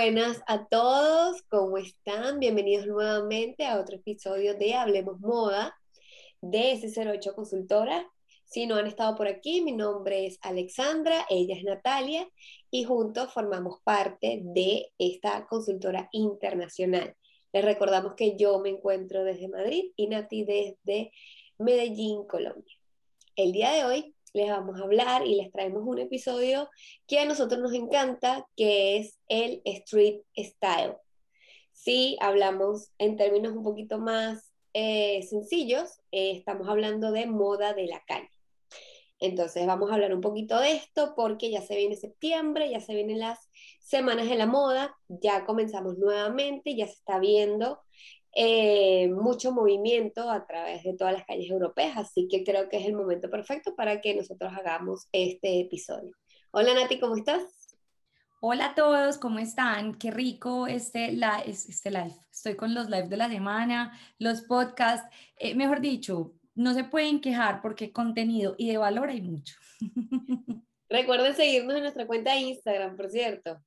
buenas a todos, ¿cómo están? Bienvenidos nuevamente a otro episodio de Hablemos Moda de S08 Consultora. Si no han estado por aquí, mi nombre es Alexandra, ella es Natalia y juntos formamos parte de esta consultora internacional. Les recordamos que yo me encuentro desde Madrid y Nati desde Medellín, Colombia. El día de hoy les vamos a hablar y les traemos un episodio que a nosotros nos encanta, que es el street style. Si hablamos en términos un poquito más eh, sencillos, eh, estamos hablando de moda de la calle. Entonces vamos a hablar un poquito de esto porque ya se viene septiembre, ya se vienen las semanas de la moda, ya comenzamos nuevamente, ya se está viendo eh, mucho movimiento a través de todas las calles europeas, así que creo que es el momento perfecto para que nosotros hagamos este episodio. Hola Nati, ¿cómo estás? Hola a todos, ¿cómo están? Qué rico este, la, este live. Estoy con los lives de la semana, los podcasts, eh, mejor dicho, no se pueden quejar porque contenido y de valor hay mucho. Recuerden seguirnos en nuestra cuenta de Instagram, por cierto.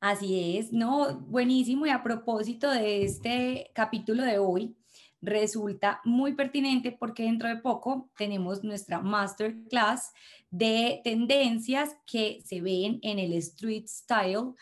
Así es, no, buenísimo. Y a propósito de este capítulo de hoy, resulta muy pertinente porque dentro de poco tenemos nuestra masterclass de tendencias que se ven en el street style.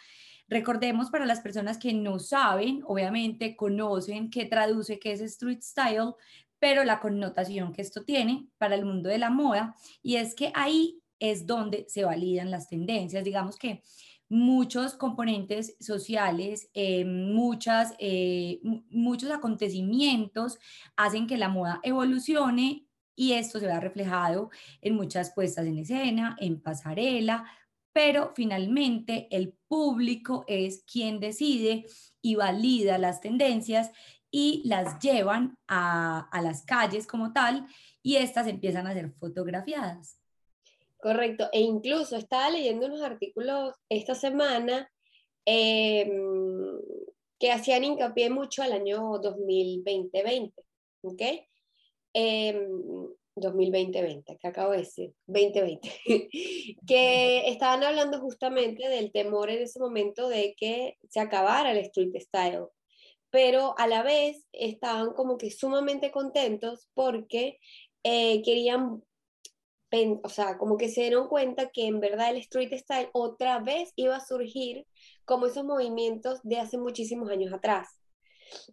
Recordemos para las personas que no saben, obviamente conocen qué traduce qué es street style, pero la connotación que esto tiene para el mundo de la moda y es que ahí es donde se validan las tendencias. Digamos que muchos componentes sociales, eh, muchas, eh, muchos acontecimientos hacen que la moda evolucione y esto se vea reflejado en muchas puestas en escena, en pasarela, pero finalmente el público es quien decide y valida las tendencias y las llevan a, a las calles como tal y estas empiezan a ser fotografiadas. Correcto, e incluso estaba leyendo unos artículos esta semana em, que hacían hincapié mucho al año 2020, ¿ok? 2020, em, que acabo de decir, 2020, que estaban hablando justamente del temor en ese momento de que se acabara el street style, pero a la vez estaban como que sumamente contentos porque eh, querían o sea, como que se dieron cuenta que en verdad el street style otra vez iba a surgir como esos movimientos de hace muchísimos años atrás.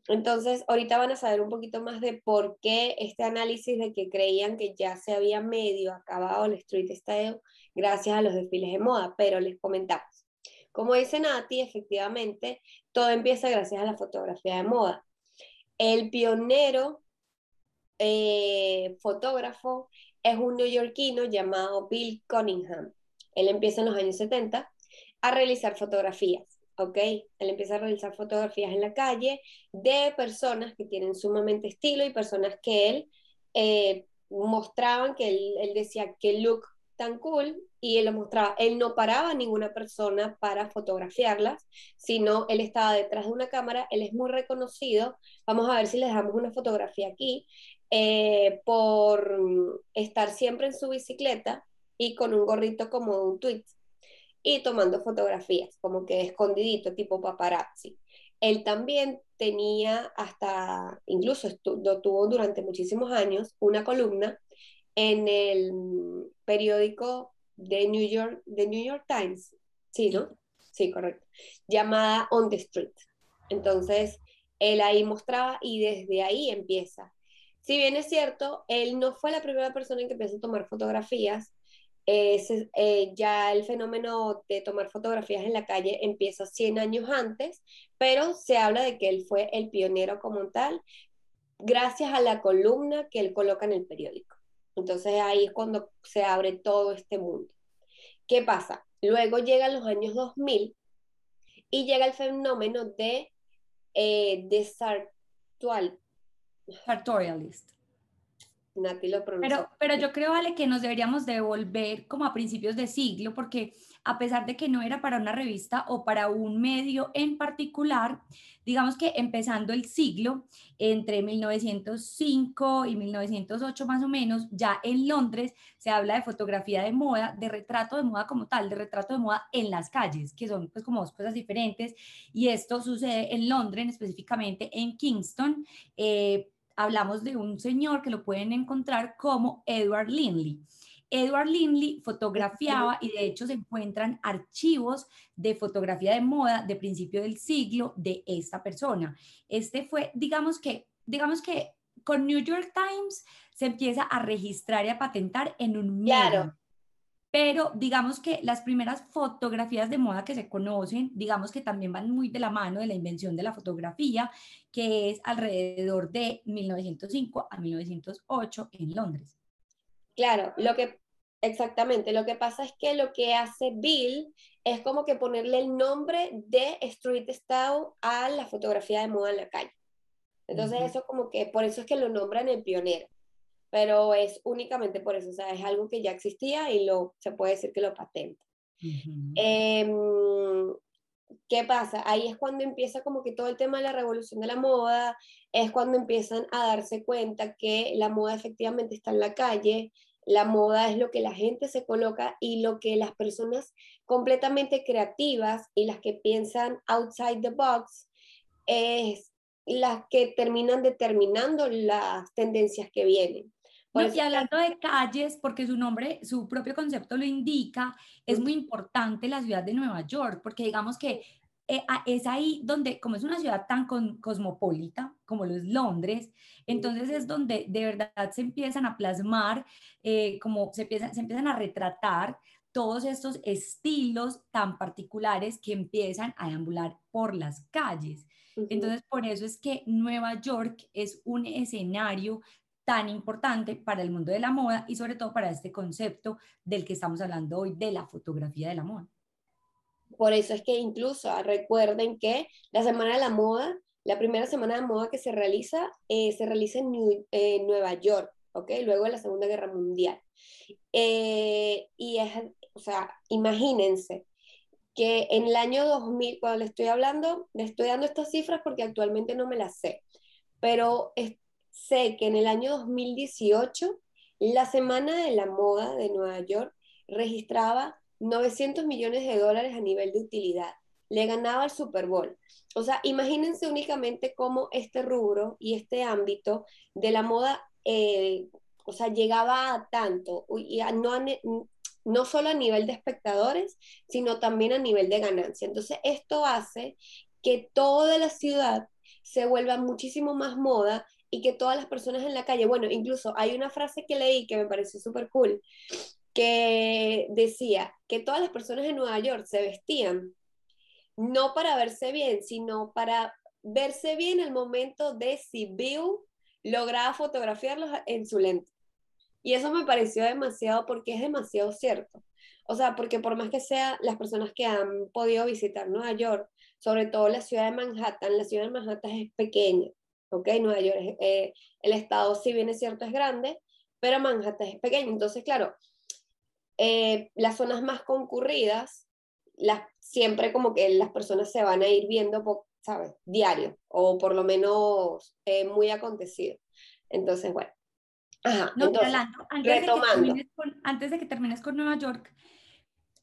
Entonces, ahorita van a saber un poquito más de por qué este análisis de que creían que ya se había medio acabado el street style gracias a los desfiles de moda, pero les comentamos. Como dice Nati, efectivamente, todo empieza gracias a la fotografía de moda. El pionero eh, fotógrafo es un neoyorquino llamado Bill Cunningham. Él empieza en los años 70 a realizar fotografías, ¿ok? Él empieza a realizar fotografías en la calle de personas que tienen sumamente estilo y personas que él eh, mostraban que él, decía que look tan cool y él lo mostraba. Él no paraba a ninguna persona para fotografiarlas, sino él estaba detrás de una cámara, él es muy reconocido. Vamos a ver si les damos una fotografía aquí. Eh, por estar siempre en su bicicleta y con un gorrito como un tweet y tomando fotografías, como que escondidito, tipo paparazzi. Él también tenía hasta, incluso lo tuvo durante muchísimos años, una columna en el periódico de New York, de New York Times, ¿sí, no? Sí, correcto, llamada On the Street. Entonces, él ahí mostraba y desde ahí empieza si bien es cierto, él no fue la primera persona en que empezó a tomar fotografías, eh, ya el fenómeno de tomar fotografías en la calle empieza 100 años antes, pero se habla de que él fue el pionero como tal, gracias a la columna que él coloca en el periódico. Entonces ahí es cuando se abre todo este mundo. ¿Qué pasa? Luego llegan los años 2000 y llega el fenómeno de eh, Sartorial Sartorialist. Nati lo Pero, pero yo creo, Ale, que nos deberíamos devolver como a principios de siglo, porque a pesar de que no era para una revista o para un medio en particular, digamos que empezando el siglo, entre 1905 y 1908 más o menos, ya en Londres se habla de fotografía de moda, de retrato de moda como tal, de retrato de moda en las calles, que son pues como dos cosas diferentes, y esto sucede en Londres, específicamente en Kingston. Eh, hablamos de un señor que lo pueden encontrar como Edward Linley. Edward Linley fotografiaba y de hecho se encuentran archivos de fotografía de moda de principio del siglo de esta persona. Este fue, digamos que, digamos que con New York Times se empieza a registrar y a patentar en un Claro. Pero digamos que las primeras fotografías de moda que se conocen, digamos que también van muy de la mano de la invención de la fotografía, que es alrededor de 1905 a 1908 en Londres. Claro, lo que exactamente, lo que pasa es que lo que hace Bill es como que ponerle el nombre de Street Style a la fotografía de moda en la calle. Entonces eso como que por eso es que lo nombran el pionero pero es únicamente por eso, o sea, es algo que ya existía y lo, se puede decir que lo patenta. Em, ¿Qué pasa? Ahí es cuando empieza como que todo el tema de la revolución de la moda, es cuando empiezan a darse cuenta que la moda efectivamente está en la calle, la moda es lo que la gente se coloca y lo que las personas completamente creativas y las que piensan outside the box es las que terminan determinando las tendencias que vienen y hablando de calles, porque su nombre, su propio concepto lo indica, es muy importante la ciudad de Nueva York, porque digamos que eh, es ahí donde, como es una ciudad tan cosmopolita como lo es Londres, entonces es donde de verdad se empiezan a plasmar, eh, como se empiezan, se empiezan a retratar todos estos estilos tan particulares que empiezan a deambular por las calles. Entonces, por eso es que Nueva York es un escenario tan importante para el mundo de la moda y sobre todo para este concepto del que estamos hablando hoy de la fotografía de la moda. Por eso es que incluso ah, recuerden que la Semana de la Moda, la primera Semana de Moda que se realiza, eh, se realiza en, Nueva York, ¿ok? Luego de la Segunda Guerra Mundial. Eh, y es, o sea, imagínense que en el año 2000, cuando le estoy hablando, le estoy dando estas cifras porque actualmente no me las sé, pero sé que en el año 2018 la Semana de la Moda de Nueva York registraba 900 millones de dólares a nivel de utilidad. Le ganaba el Super Bowl. O sea, imagínense únicamente cómo este rubro y este ámbito de la moda, eh, o sea, llegaba a tanto, y no, no solo a nivel de espectadores, sino también a nivel de ganancia. Entonces, esto hace que toda la ciudad se vuelva muchísimo más moda y que todas las personas en la calle, bueno, incluso hay una frase que leí que me pareció súper cool, que decía que todas las personas en Nueva York se vestían no para verse bien, sino para verse bien el momento de si Bill lograba fotografiarlos en su lente. Y eso me pareció demasiado porque es demasiado cierto. O sea, porque por más que sea las personas que han podido visitar Nueva York, sobre todo la ciudad de Manhattan, la ciudad de Manhattan es pequeña, ¿ok? Nueva York, eh, el estado, si bien es cierto, es grande, pero Manhattan es pequeño. Entonces, claro, eh, las zonas más concurridas, las, siempre como que las personas se van a ir viendo, ¿sabes? Diario, o por lo menos eh, muy acontecido. Entonces, bueno. Ajá, entonces, antes, retomando. De antes de que termines con Nueva York,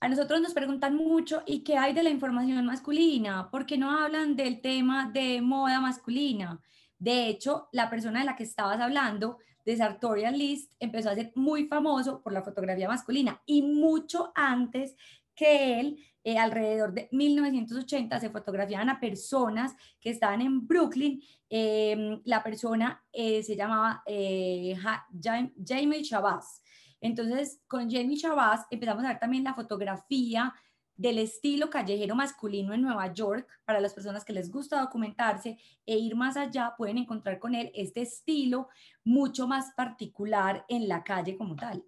a nosotros nos preguntan mucho, ¿y qué hay de la información masculina? ¿Por qué no hablan del tema de moda masculina? De hecho, la persona de la que estabas hablando, de Sartorial List, empezó a ser muy famoso por la fotografía masculina y mucho antes que él, eh, alrededor de 1980, se fotografiaban a personas que estaban en Brooklyn. Em, la persona eh, se llamaba eh, Jamie Chabaz. Entonces, con Jamie Chabaz empezamos a ver también la fotografía del estilo callejero masculino en Nueva York. Para las personas que les gusta documentarse e ir más allá, pueden encontrar con él este estilo mucho más particular en la calle como tal.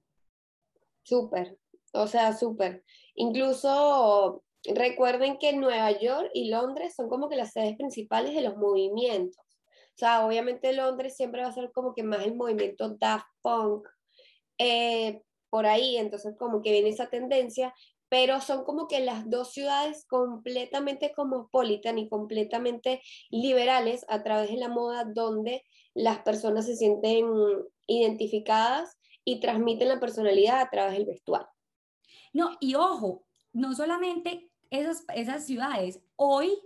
Súper, o sea, súper. Incluso recuerden que Nueva York y Londres son como que las sedes principales de los movimientos. O sea, obviamente Londres siempre va a ser como que más el movimiento Daft Punk eh, por ahí, entonces como que viene esa tendencia, pero son como que las dos ciudades completamente cosmopolitan y completamente liberales a través de la moda donde las personas se sienten identificadas y transmiten la personalidad a través del vestuario. No, y ojo, no solamente esas, esas ciudades, hoy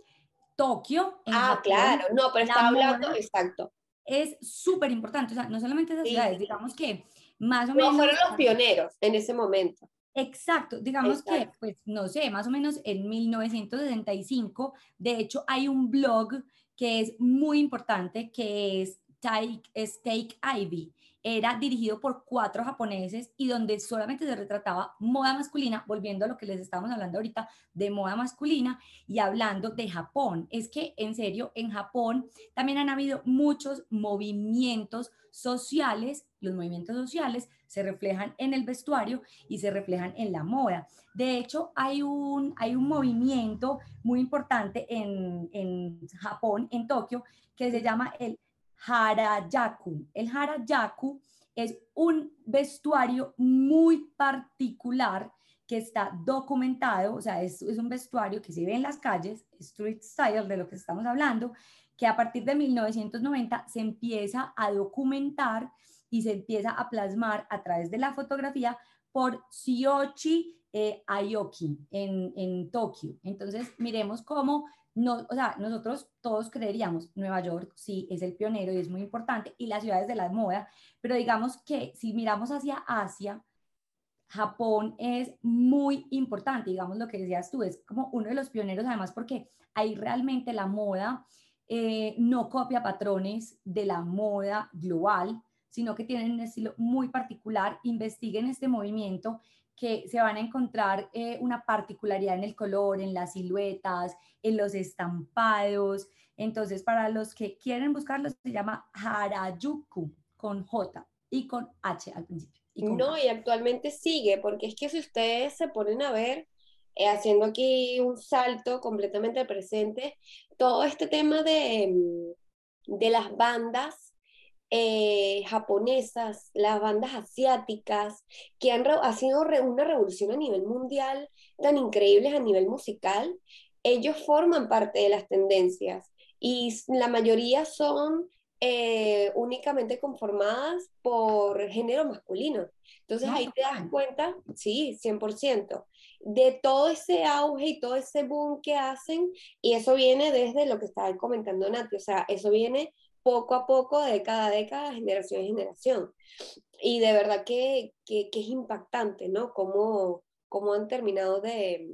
Tokio. ah, claro, no, pero está hablando, exacto. Es súper importante, o sea, no solamente esas ciudades, digamos que más o menos... fueron los pioneros en ese momento. Exacto, digamos que, pues, no sé, más o menos en 1965, de hecho, hay un blog que es muy importante, que es Take, Take Ivy era dirigido por cuatro japoneses y donde solamente se retrataba moda masculina, volviendo a lo que les estábamos hablando ahorita de moda masculina y hablando de Japón. Es que en serio, en Japón también han habido muchos movimientos sociales, los movimientos sociales se reflejan en el vestuario y se reflejan en la moda. De hecho, hay un, hay un movimiento muy importante en, en Japón, en Tokio, que se llama el Harayaku. El Harayaku es un vestuario muy particular que está documentado, o sea, es, un vestuario que se ve en las calles, street style de lo que estamos hablando, que a partir de 1990 se empieza a documentar y se empieza a plasmar a través de la fotografía por Shiochi eh, Aoki en, en Tokio. Entonces, miremos cómo no, o sea, nosotros todos creeríamos, Nueva York sí es el pionero y es muy importante, y las ciudades de la moda, pero digamos que si miramos hacia Asia, Japón es muy importante, digamos lo que decías tú, es como uno de los pioneros, además porque ahí realmente la moda eh, no copia patrones de la moda global, sino que tienen un estilo muy particular, investiguen este movimiento que se van a encontrar eh, una particularidad en el color, en las siluetas, en los estampados. Entonces, para los que quieren buscarlo, se llama Harajuku con J y con H al principio. no, y actualmente sigue, porque es que si ustedes se ponen a ver, eh, haciendo aquí un salto completamente al presente, todo este tema de, de las bandas eh, japonesas, las bandas asiáticas, que han ha sido una revolución a nivel mundial tan increíbles a nivel musical, ellos forman parte de las tendencias y la mayoría son eh, únicamente conformadas por género masculino. Entonces ahí te das cuenta, sí, 100%, de todo ese auge y todo ese boom que hacen, y eso viene desde lo que estaba comentando Nati, o sea, eso viene poco a poco, de cada década, generación en generación. Y de verdad que, que, es impactante, ¿no? Cómo, cómo han terminado de,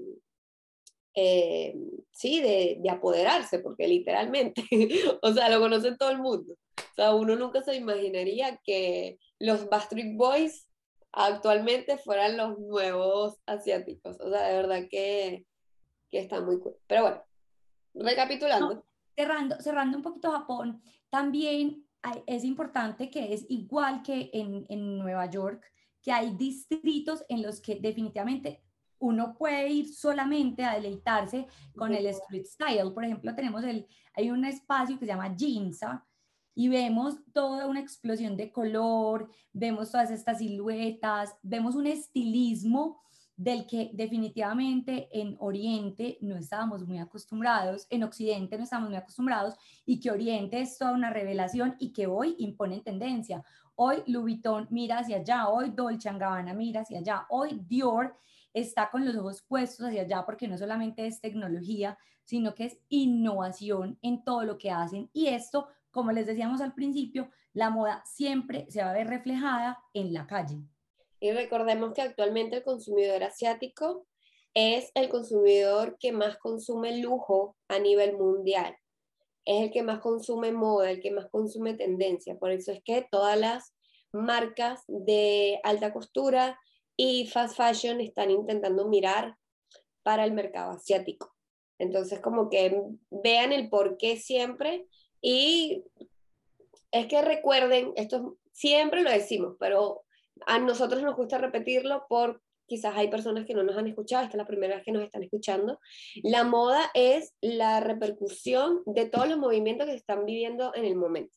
eh, sí, de, de, apoderarse, porque literalmente, o sea, lo conoce todo el mundo. O sea, uno nunca se imaginaría que los Backstreet Boys actualmente fueran los nuevos asiáticos. O sea, de verdad que, que está muy cool. Pero bueno, recapitulando. cerrando, cerrando un poquito Japón, también es importante que es igual que en, en Nueva York, que hay distritos en los que definitivamente uno puede ir solamente a deleitarse con el street style. Por ejemplo, tenemos el, hay un espacio que se llama Ginza y vemos toda una explosión de color, vemos todas estas siluetas, vemos un estilismo del que definitivamente en Oriente no estábamos muy acostumbrados, en Occidente no estamos muy acostumbrados y que Oriente es toda una revelación y que hoy impone tendencia. Hoy Louis Vuitton mira hacia allá, hoy Dolce Gabbana mira hacia allá, hoy Dior está con los ojos puestos hacia allá porque no solamente es tecnología, sino que es innovación en todo lo que hacen y esto, como les decíamos al principio, la moda siempre se va a ver reflejada en la calle. Y recordemos que actualmente el consumidor asiático es el consumidor que más consume lujo a nivel mundial. Es el que más consume moda, el que más consume tendencia. Por eso es que todas las marcas de alta costura y fast fashion están intentando mirar para el mercado asiático. Entonces, como que vean el por qué siempre y es que recuerden, esto siempre lo decimos, pero a nosotros nos gusta repetirlo por quizás hay personas que no nos han escuchado, esta es la primera vez que nos están escuchando, la moda es la repercusión de todos los movimientos que se están viviendo en el momento.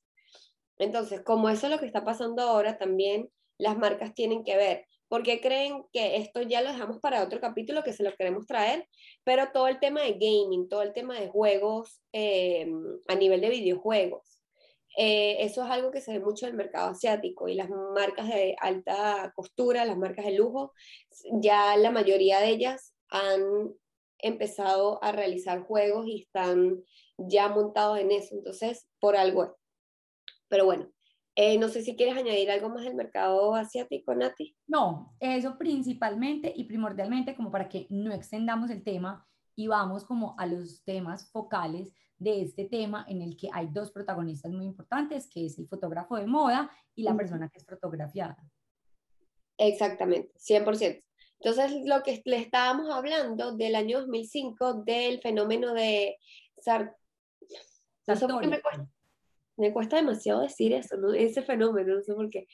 Entonces, como eso es lo que está pasando ahora, también las marcas tienen que ver. porque creen que esto ya lo dejamos para otro capítulo que se lo queremos traer? Pero todo el tema de gaming, todo el tema de juegos eh, a nivel de videojuegos, eh, eso es algo que se ve mucho en el mercado asiático y las marcas de alta costura, las marcas de lujo, ya la mayoría de ellas han empezado a realizar juegos y están ya montados en eso, entonces por algo Pero bueno, eh, no sé si quieres añadir algo más del mercado asiático, Nati. No, eso principalmente y primordialmente como para que no extendamos el tema y vamos como a los temas focales de este tema en el que hay dos protagonistas muy importantes, que es el fotógrafo de moda y la persona que es fotografiada. Exactamente, 100%. Entonces, lo que le estábamos hablando del año 2005, del fenómeno de Sar me, cuesta, me cuesta, demasiado decir eso, ¿no? ese fenómeno, no sé por qué.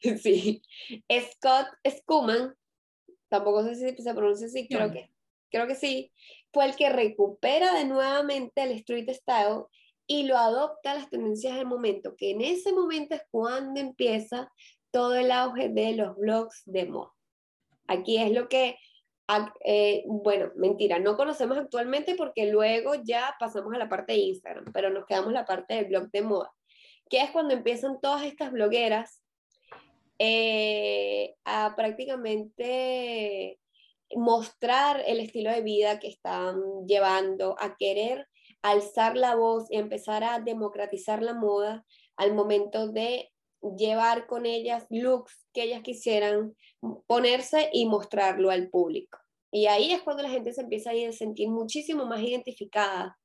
sí. Scott Schumann, tampoco sé si se pronuncia así, creo que, creo que sí, fue el que recupera de nuevamente el street style y lo adopta a las tendencias del momento, que en ese momento es cuando empieza todo el auge de los blogs de moda. Aquí es lo que, eh, bueno, mentira, no conocemos actualmente porque luego ya pasamos a la parte de Instagram, pero nos quedamos la parte del blog de moda, que es cuando empiezan todas estas blogueras eh, a prácticamente mostrar el estilo de vida que están llevando, a querer alzar la voz y empezar a democratizar la moda al momento de llevar con ellas looks que ellas quisieran ponerse y mostrarlo al público. Y ahí es cuando la gente se empieza a sentir muchísimo más identificada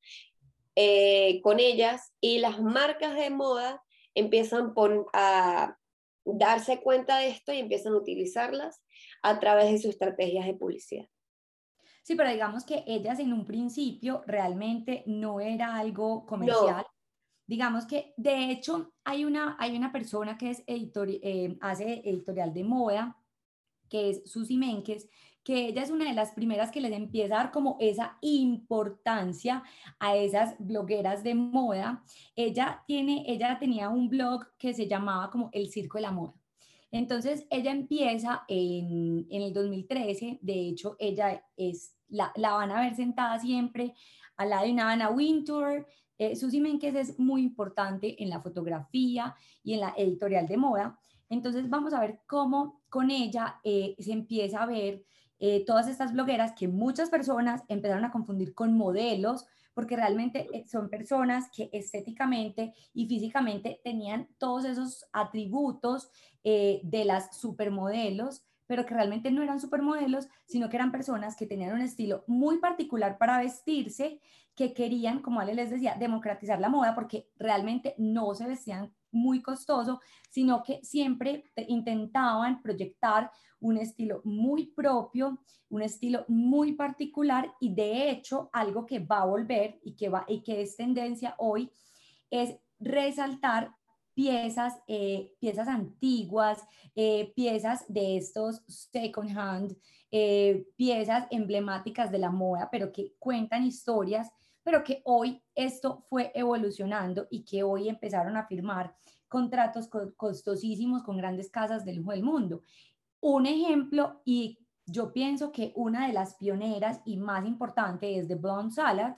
eh, con ellas y las marcas de moda empiezan a darse cuenta de esto y empiezan a utilizarlas a través de sus estrategias de publicidad. Sí, pero digamos que ellas en un principio realmente no era algo comercial. Digamos que de hecho hay una, hay una persona que es editor, eh, hace editorial de moda, que es Susi Menkes, que ella es una de las primeras que les empieza a dar como esa importancia a esas blogueras de moda. Ella, tiene, ella tenía un blog que se llamaba como El Circo de la Moda. Entonces, ella empieza en, el 2013, de hecho, ella es, la, van a ver sentada siempre al lado de una Ana Wintour. Eh, Menkes es muy importante en la fotografía y en la editorial de moda. Entonces, vamos a ver cómo con ella eh, se empieza a ver eh, todas estas blogueras que muchas personas empezaron a confundir con modelos, porque realmente eh, son personas que estéticamente y físicamente tenían todos esos atributos eh, de las supermodelos, pero que realmente no eran supermodelos, sino que eran personas que tenían un estilo muy particular para vestirse, que querían, como Ale les decía, democratizar la moda porque realmente no se vestían muy costoso, sino que siempre intentaban proyectar un estilo muy propio, un estilo muy particular y de hecho algo que va a volver y que, va, y que es tendencia hoy es resaltar piezas, eh, piezas antiguas, eh, piezas de estos second hand, eh, piezas emblemáticas de la moda, pero que cuentan historias pero que hoy esto fue evolucionando y que hoy empezaron a firmar contratos costosísimos con grandes casas del lujo del mundo. Un ejemplo, y yo pienso que una de las pioneras y más importante es The Blonde Salad,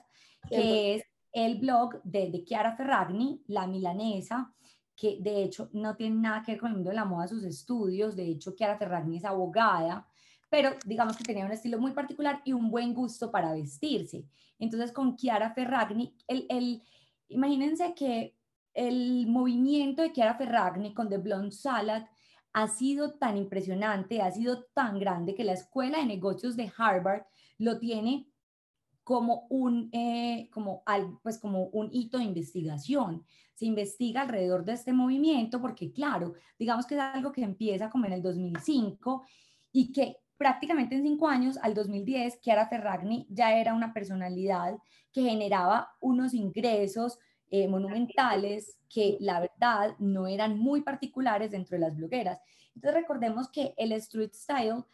que es el blog de, de Chiara Ferragni, la milanesa, que de hecho no tiene nada que ver con el mundo de la moda, sus estudios, de hecho Chiara Ferragni es abogada, pero digamos que tenía un estilo muy particular y un buen gusto para vestirse. Entonces con Chiara Ferragni, el, el, imagínense que el movimiento de Chiara Ferragni con The Blonde Salad ha sido tan impresionante, ha sido tan grande que la Escuela de Negocios de Harvard lo tiene como un, eh, como, pues como un hito de investigación. Se investiga alrededor de este movimiento porque, claro, digamos que es algo que empieza como en el 2005 y que prácticamente en cinco años, al 2010, Chiara Ferragni ya era una personalidad que generaba unos ingresos eh, monumentales que la verdad no eran muy particulares dentro de las blogueras. Entonces recordemos que el street style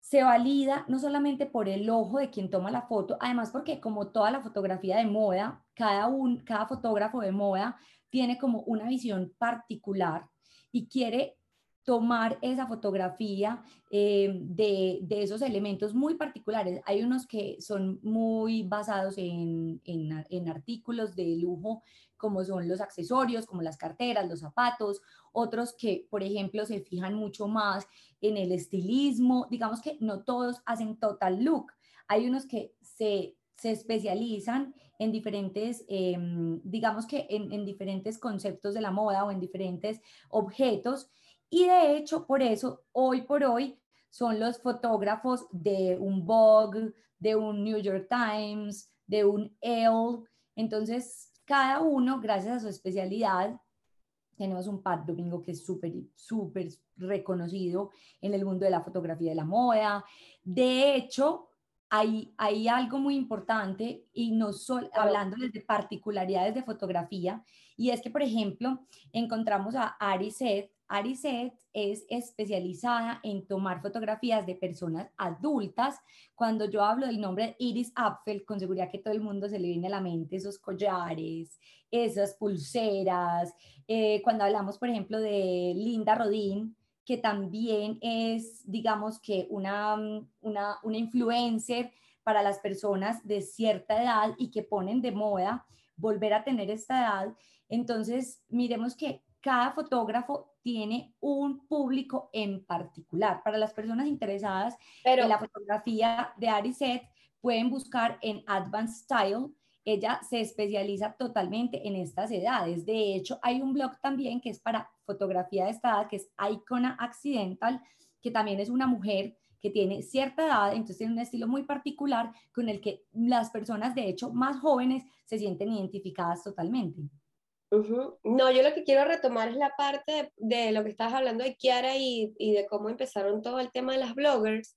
se valida no solamente por el ojo de quien toma la foto, además porque como toda la fotografía de moda, cada, un, cada fotógrafo de moda tiene como una visión particular y quiere tomar esa fotografía eh, de, esos elementos muy particulares. Hay unos que son muy basados en, en, artículos de lujo, como son los accesorios, como las carteras, los zapatos, otros que, por ejemplo, se fijan mucho más en el estilismo. Digamos que no todos hacen total look. Hay unos que se, se especializan en diferentes, em, digamos que en, en diferentes conceptos de la moda o en diferentes objetos y de hecho, por eso, hoy por hoy, son los fotógrafos de un Vogue, de un New York Times, de un Elle. Entonces, cada uno, gracias a su especialidad, tenemos un Pat Domingo que es súper, súper reconocido en el mundo de la fotografía de la moda. De hecho, hay, hay algo muy importante y no solo hablando de particularidades de fotografía, y es que, por ejemplo, encontramos a Ari Seth, Ariset es especializada en tomar fotografías de personas adultas. Cuando yo hablo del nombre Iris Apfel, con seguridad que todo el mundo se le viene a la mente esos collares, esas pulseras. Eh, cuando hablamos, por ejemplo, de Linda Rodin, que también es, digamos que una, una, una influencer para las personas de cierta edad y que ponen de moda volver a tener esta edad. Entonces, miremos que cada fotógrafo tiene un público en particular. Para las personas interesadas en la fotografía de Ariset, pueden buscar en Advanced Style. Ella se especializa totalmente en estas edades. De hecho, hay un blog también que es para fotografía de esta edad, que es Icona Accidental, que también es una mujer que tiene cierta edad, entonces tiene un estilo muy particular con el que las personas, de hecho, más jóvenes se sienten identificadas totalmente. No, yo lo que quiero retomar es la parte de, lo que estabas hablando de Kiara y, de cómo empezaron todo el tema de las bloggers.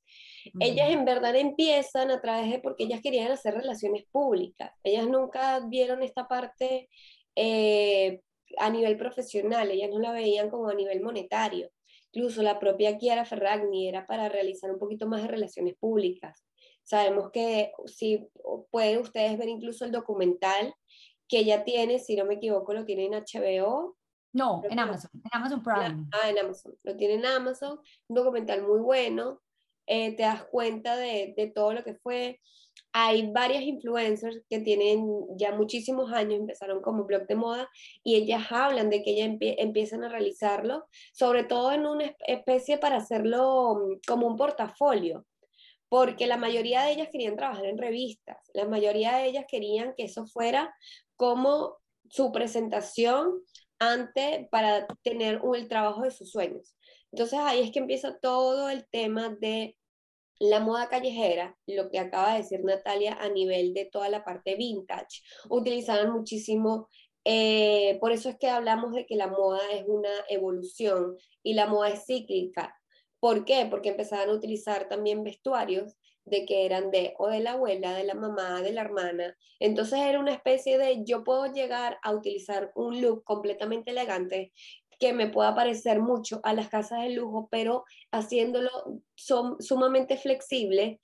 Ellas en verdad empiezan a través de porque ellas querían hacer relaciones públicas. Ellas nunca vieron esta parte eh, a nivel profesional, ellas no la veían como a nivel monetario. Incluso la propia Kiara Ferragni era para realizar un poquito más de relaciones públicas. Sabemos que si pueden ustedes ver incluso el documental que ella tiene, si no me equivoco, lo tiene en HBO. No, en Amazon, en Amazon Prime. Ah, en Amazon, lo tiene en Amazon, un documental muy bueno, eh, te das cuenta de, de, todo lo que fue. Hay varias influencers que tienen ya muchísimos años, empezaron como blog de moda y ellas hablan de que ellas empiezan a realizarlo, sobre todo en una especie para hacerlo mm, como un portafolio porque la mayoría de ellas querían trabajar en revistas, la mayoría de ellas querían que eso fuera como su presentación ante para tener el trabajo de sus sueños. Entonces ahí es que empieza todo el tema de la moda callejera, lo que acaba de decir Natalia a nivel de toda la parte vintage. Utilizaban muchísimo, eh, por eso es que hablamos de que la moda es una evolución y la moda es cíclica. ¿Por qué? Porque empezaban a utilizar también vestuarios de que eran de o de la abuela, de la mamá, de la hermana. Entonces era una especie de yo puedo llegar a utilizar un look completamente elegante que me pueda parecer mucho a las casas de lujo, pero haciéndolo sumamente flexible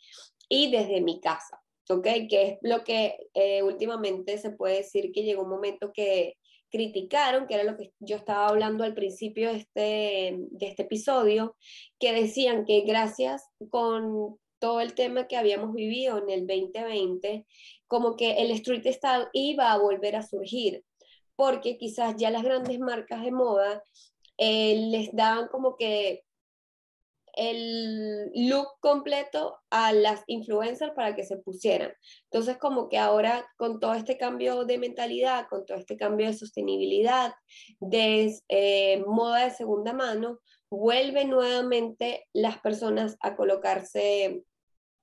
y desde mi casa, ¿ok? Que es lo que eh, últimamente se puede decir que llegó un momento que criticaron, que era lo que yo estaba hablando al principio este, de este episodio, que decían que gracias con todo el tema que habíamos vivido en el 2020, como que el street style iba a volver a surgir, porque quizás ya las grandes marcas de moda eh, les daban como que el look completo a las influencers para que se pusieran. Entonces, como que ahora con todo este cambio de mentalidad, con todo este cambio de sostenibilidad, de eh, moda de segunda mano, vuelven nuevamente las personas a colocarse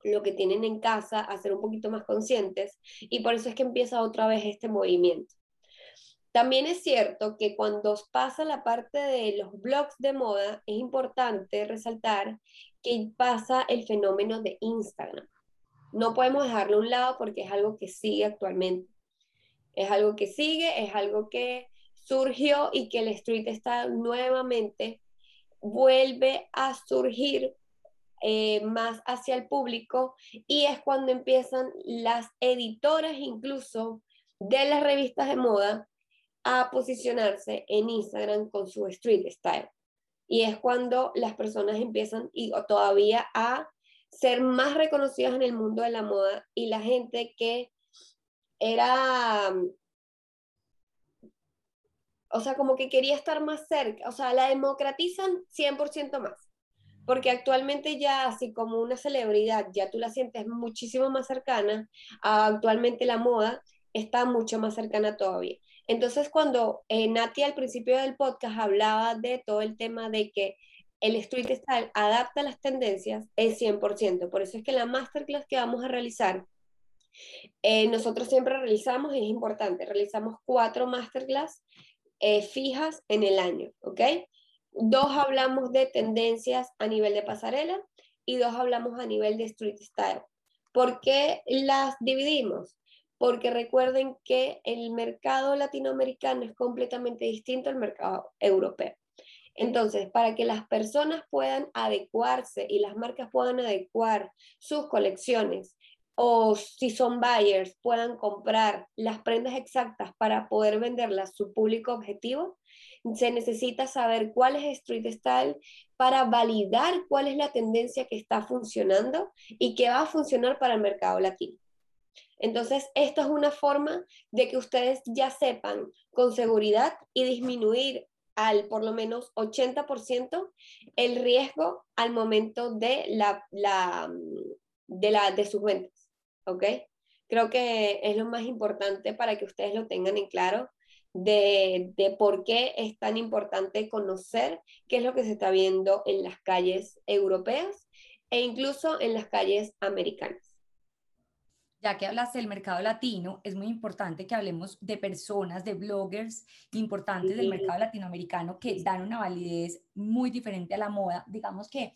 lo que tienen en casa, a ser un poquito más conscientes y por eso es que empieza otra vez este movimiento. También es cierto que cuando pasa la parte de los blogs de moda, es importante resaltar que pasa el fenómeno de Instagram. No podemos dejarlo a un lado porque es algo que sigue actualmente. Es algo que sigue, es algo que surgió y que el street está nuevamente vuelve a surgir eh, más hacia el público y es cuando empiezan las editoras incluso de las revistas de moda a posicionarse en Instagram con su street style. Y es cuando las personas empiezan y todavía a ser más reconocidas en el mundo de la moda y la gente que era, o sea, como que quería estar más cerca, o sea, la democratizan 100% más porque actualmente ya así como una celebridad, ya tú la sientes muchísimo más cercana, actualmente la moda está mucho más cercana todavía. Entonces, cuando eh, Nati al principio del podcast hablaba de todo el tema de que el street style adapta las tendencias, es 100%. Por eso es que la masterclass que vamos a realizar, eh, nosotros siempre realizamos, y es importante, realizamos cuatro masterclass eh, fijas en el año, ¿ok? Dos hablamos de tendencias a nivel de pasarela y dos hablamos a nivel de street style. ¿Por qué las dividimos? Porque recuerden que el mercado latinoamericano es completamente distinto al mercado europeo. Entonces, para que las personas puedan adecuarse y las marcas puedan adecuar sus colecciones o si son buyers puedan comprar las prendas exactas para poder venderlas a su público objetivo, se necesita saber cuál es street style para validar cuál es la tendencia que está funcionando y que va a funcionar para el mercado latino. Entonces, esto es una forma de que ustedes ya sepan con seguridad y disminuir al por lo menos 80% el riesgo al momento de, la, la, de, la, de sus ventas. ¿Ok? Creo que es lo más importante para que ustedes lo tengan en claro de, por qué es tan importante conocer qué es lo que se está viendo en las calles europeas e incluso en las calles americanas. Ya que hablas del mercado latino, es muy importante que hablemos de personas, de bloggers importantes del mercado latinoamericano que dan una validez muy diferente a la moda. Digamos que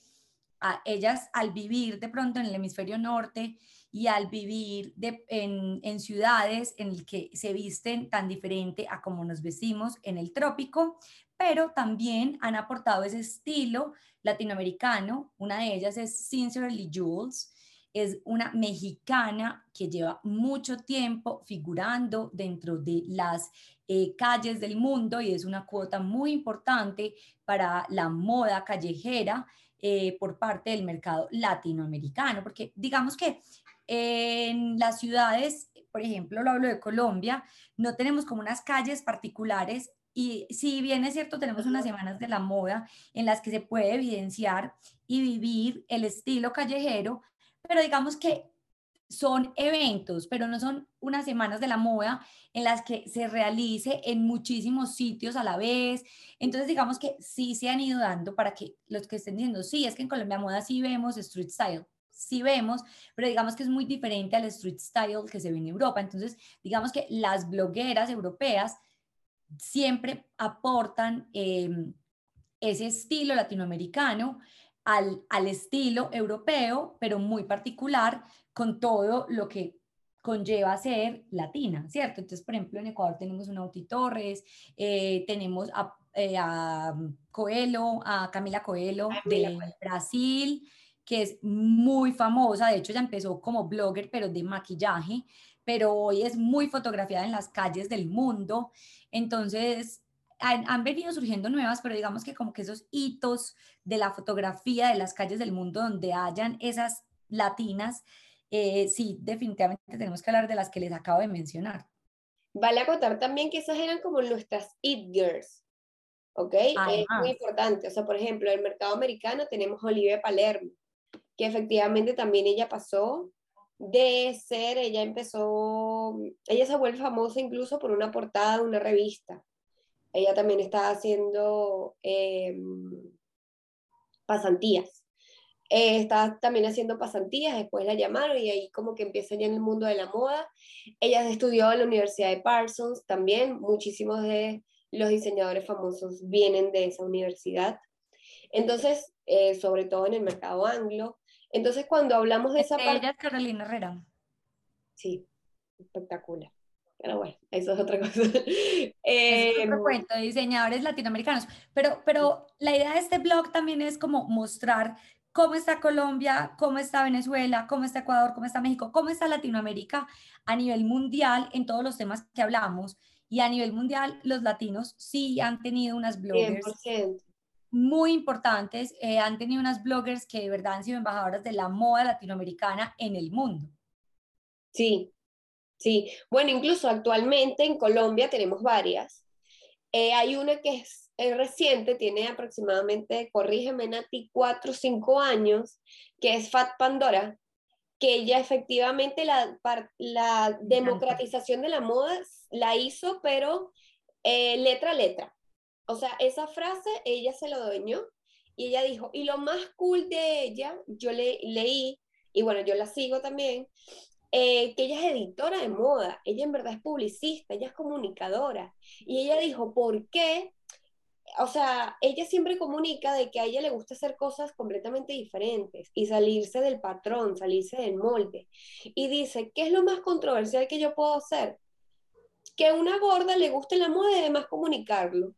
a ellas al vivir de pronto en el hemisferio norte y al vivir en, ciudades en el que se visten tan diferente a como nos vestimos en el trópico, pero también han aportado ese estilo latinoamericano. Una de ellas es Sincerely Jules, es una mexicana que lleva mucho tiempo figurando dentro de las eh, calles del mundo y es una cuota muy importante para la moda callejera eh, por parte del mercado latinoamericano, porque digamos que en las ciudades, por ejemplo, lo hablo de Colombia, no tenemos como unas calles particulares y si bien es cierto, tenemos unas semanas de la moda en las que se puede evidenciar y vivir el estilo callejero, pero digamos que son eventos, pero no son unas semanas de la moda en las que se realice en muchísimos sitios a la vez. Entonces, digamos que sí se han ido dando para que los que estén diciendo, sí, es que en Colombia moda sí vemos street style, sí vemos, pero digamos que es muy diferente al street style que se ve en Europa. Entonces, digamos que las blogueras europeas siempre aportan em, ese estilo latinoamericano al, al estilo europeo, pero muy particular con todo lo que conlleva ser latina, ¿cierto? Entonces, por ejemplo, en Ecuador tenemos a Auti Torres, eh, tenemos a, eh, a, Coelho, a Camila Coelho de Brasil, que es muy famosa, de hecho ya empezó como blogger, pero de maquillaje, pero hoy es muy fotografiada en las calles del mundo. Entonces, han, venido surgiendo nuevas, pero digamos que como que esos hitos de la fotografía de las calles del mundo donde hayan esas latinas, eh, sí, definitivamente tenemos que hablar de las que les acabo de mencionar. Vale acotar también que esas eran como nuestras It Girls, ¿ok? Es muy importante. O sea, por ejemplo, en el mercado americano tenemos Olivia Palermo, que efectivamente también ella pasó de ser, ella empezó, ella se vuelve famosa incluso por una portada de una revista. Ella también estaba haciendo em, pasantías. Eh, estaba también haciendo pasantías, después la llamaron y ahí como que empieza ya en el mundo de la moda. Ella estudió en la Universidad de Parsons también, muchísimos de los diseñadores famosos vienen de esa universidad. Entonces, eh, sobre todo en el mercado anglo, entonces, cuando hablamos de esa parte... Ella es Carolina Herrera. Sí, espectacular. Pero bueno, eso es otra cosa. es otro em, cuento diseñadores latinoamericanos. Pero, pero la idea de este blog también es como mostrar cómo está Colombia, cómo está Venezuela, cómo está Ecuador, cómo está México, cómo está Latinoamérica a nivel mundial en todos los temas que hablamos. Y a nivel mundial, los latinos sí han tenido unas bloggers muy importantes, eh, han tenido unas bloggers que de verdad han sido embajadoras de la moda latinoamericana en el mundo. Sí, sí. Bueno, incluso actualmente en Colombia tenemos varias. Eh, hay una que es es reciente, tiene aproximadamente, corrígeme Nati, cuatro o cinco años, que es Fat Pandora, que ella efectivamente la, la democratización de la moda la hizo, pero eh, letra a letra. O sea, esa frase ella se lo dueñó y ella dijo, y lo más cool de ella, yo le, leí, y bueno, yo la sigo también, eh, que ella es editora de moda, ella en verdad es publicista, ella es comunicadora, y ella dijo, ¿por qué o sea, ella siempre comunica de que a ella le gusta hacer cosas completamente diferentes y salirse del patrón, salirse del molde. Y dice, ¿qué es lo más controversial que yo puedo hacer? Que a una gorda le guste la moda y además comunicarlo.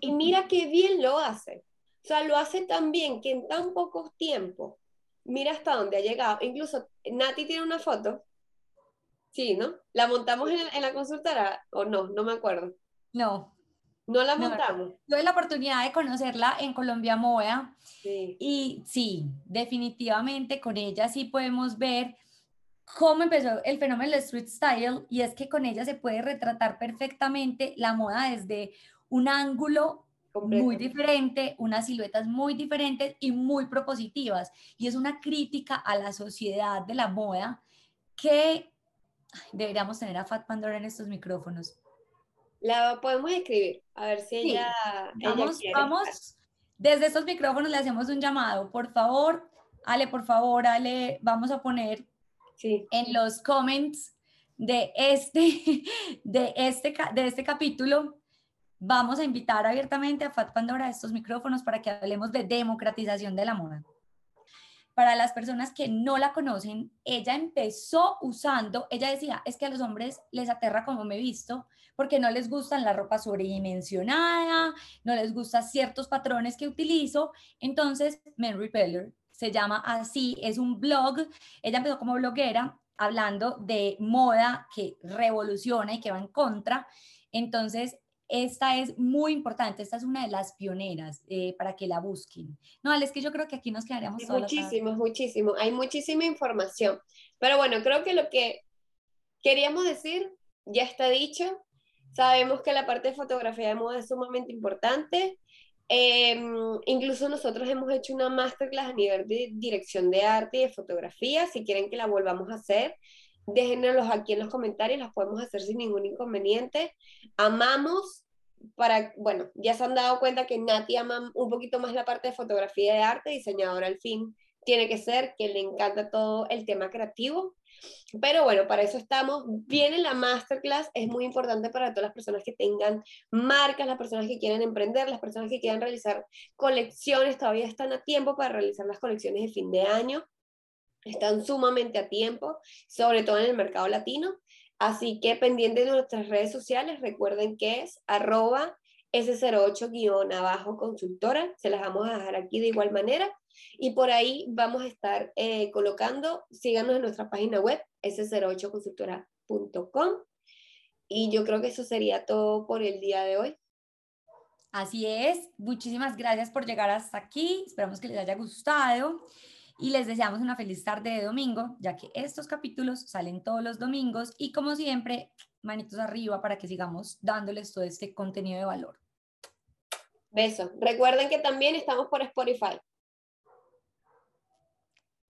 Y mira qué bien lo hace. O sea, lo hace tan bien que en tan poco tiempo, mira hasta dónde ha llegado. Incluso Nati tiene una foto. Sí, ¿no? ¿La montamos en, en la consultora o no? No me acuerdo. No, no la montamos. tuve la oportunidad de conocerla en Colombia Moda y sí, definitivamente con ella sí podemos ver cómo empezó el fenómeno del street style y es que con ella se puede retratar perfectamente la moda desde un ángulo muy diferente, unas siluetas muy diferentes y muy propositivas. Y es una crítica a la sociedad de la moda que deberíamos tener a Fat Pandora en estos micrófonos. La podemos escribir, a ver si ella, vamos, Vamos, desde estos micrófonos le hacemos un llamado. Por favor, Ale, por favor, Ale, vamos a poner en los comments de este, de, este, de este capítulo, vamos a invitar abiertamente a Fat Pandora a estos micrófonos para que hablemos de democratización de la moda. Para las personas que no la conocen, ella empezó usando, ella decía, es que a los hombres les aterra como me he visto, porque no les gustan la ropa sobredimensionada, no les gustan ciertos patrones que utilizo. Entonces, Men Repeller se llama así, es un blog. Ella empezó como bloguera hablando de moda que revoluciona y que va en contra. Entonces, esta es muy importante, esta es una de las pioneras eh, para que la busquen. No, es que yo creo que aquí nos quedaríamos. Muchísimo, muchísimo, hay muchísima información. Pero bueno, creo que lo que queríamos decir ya está dicho. Sabemos que la parte de fotografía de moda es sumamente importante. Em, incluso nosotros hemos hecho una masterclass a nivel de dirección de arte y de fotografía. Si quieren que la volvamos a hacer, déjenlos aquí en los comentarios, las podemos hacer sin ningún inconveniente. Amamos para, bueno, ya se han dado cuenta que Nati ama un poquito más la parte de fotografía de arte, diseñadora al fin tiene que ser, que le encanta todo el tema creativo. Pero bueno, para eso estamos. Viene la masterclass, es muy importante para todas las personas que tengan marcas, las personas que quieran emprender, las personas que quieran realizar colecciones, todavía están a tiempo para realizar las colecciones de fin de año. Están sumamente a tiempo, sobre todo en el mercado latino. Así que pendiente de nuestras redes sociales, recuerden que es arroba S08-abajo consultora, se las vamos a dejar aquí de igual manera. Y por ahí vamos a estar eh, colocando, síganos en nuestra página web, s08consultora.com. Y yo creo que eso sería todo por el día de hoy. Así es, muchísimas gracias por llegar hasta aquí, esperamos que les haya gustado y les deseamos una feliz tarde de domingo, ya que estos capítulos salen todos los domingos y como siempre, manitos arriba para que sigamos dándoles todo este contenido de valor. Beso. Recuerden que también estamos por Spotify.